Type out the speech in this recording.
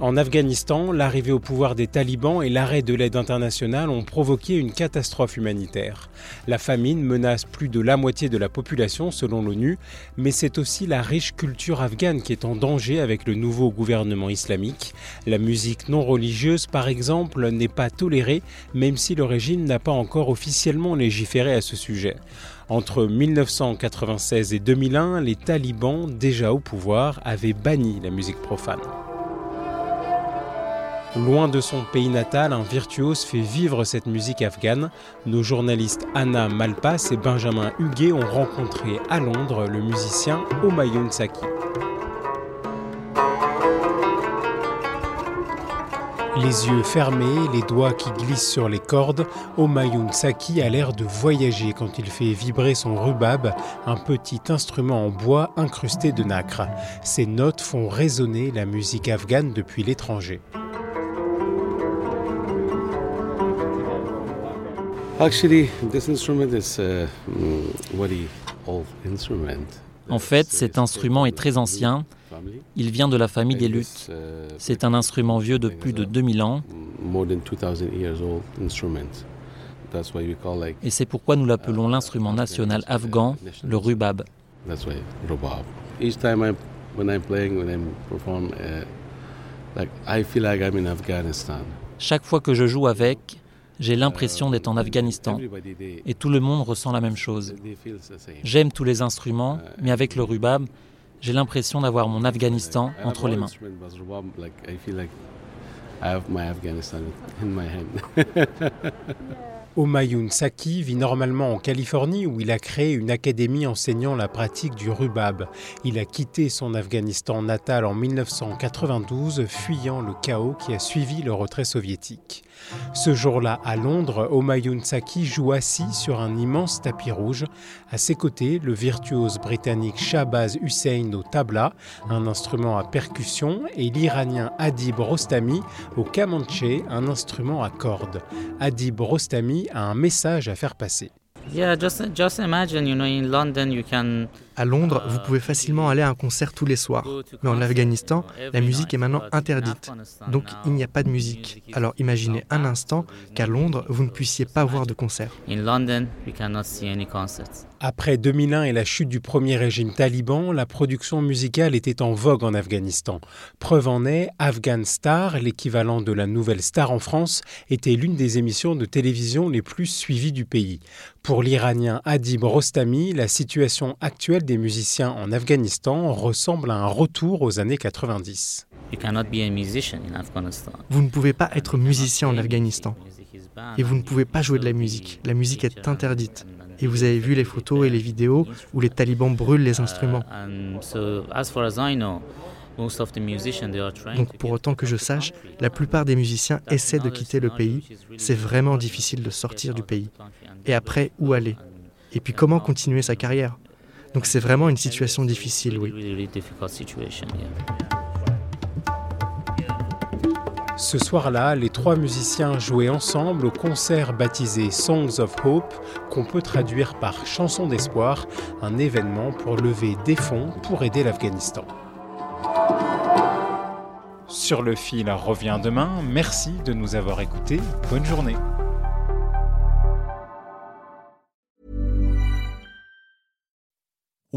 En Afghanistan, l'arrivée au pouvoir des talibans et l'arrêt de l'aide internationale ont provoqué une catastrophe humanitaire. La famine menace plus de la moitié de la population selon l'ONU, mais c'est aussi la riche culture afghane qui est en danger avec le nouveau gouvernement islamique. La musique non religieuse, par exemple, n'est pas tolérée, même si le régime n'a pas encore officiellement légiféré à ce sujet. Entre 1996 et 2001, les talibans, déjà au pouvoir, avaient banni la musique profane. Loin de son pays natal, un virtuose fait vivre cette musique afghane. Nos journalistes Anna Malpas et Benjamin Huguet ont rencontré à Londres le musicien Omayun Saki. Les yeux fermés, les doigts qui glissent sur les cordes, Omayun Saki a l'air de voyager quand il fait vibrer son rubab, un petit instrument en bois incrusté de nacre. Ces notes font résonner la musique afghane depuis l'étranger. En fait, cet instrument est très ancien. Il vient de la famille des luttes. C'est un instrument vieux de plus de 2000 ans. Et c'est pourquoi nous l'appelons l'instrument national afghan, le rubab. Chaque fois que je joue avec, j'ai l'impression d'être en Afghanistan et tout le monde ressent la même chose. J'aime tous les instruments, mais avec le rubab, j'ai l'impression d'avoir mon Afghanistan entre les mains. Omayun Saki vit normalement en Californie où il a créé une académie enseignant la pratique du rubab. Il a quitté son Afghanistan natal en 1992, fuyant le chaos qui a suivi le retrait soviétique. Ce jour-là, à Londres, Omayun Saki joue assis sur un immense tapis rouge. À ses côtés, le virtuose britannique Shahbaz Hussein au tabla, un instrument à percussion, et l'Iranien Adib Rostami au kamanche, un instrument à cordes. Adib Rostami a un message à faire passer. À Londres, vous pouvez facilement aller à un concert tous les soirs. Mais en Afghanistan, la musique est maintenant interdite. Donc il n'y a pas de musique. Alors imaginez un instant qu'à Londres, vous ne puissiez pas voir de concert. Après 2001 et la chute du premier régime taliban, la production musicale était en vogue en Afghanistan. Preuve en est, Afghan Star, l'équivalent de la nouvelle star en France, était l'une des émissions de télévision les plus suivies du pays. Pour l'Iranien Adib Rostami, la situation actuelle des musiciens en Afghanistan ressemble à un retour aux années 90. Vous ne pouvez pas être musicien en Afghanistan. Et vous ne pouvez pas jouer de la musique. La musique est interdite. Et vous avez vu les photos et les vidéos où les talibans brûlent les instruments. Donc pour autant que je sache, la plupart des musiciens essaient de quitter le pays. C'est vraiment difficile de sortir du pays. Et après, où aller? Et puis comment continuer sa carrière? Donc c'est vraiment une situation difficile, oui. Ce soir-là, les trois musiciens jouaient ensemble au concert baptisé Songs of Hope, qu'on peut traduire par Chansons d'espoir, un événement pour lever des fonds pour aider l'Afghanistan. Sur le fil revient demain. Merci de nous avoir écoutés. Bonne journée.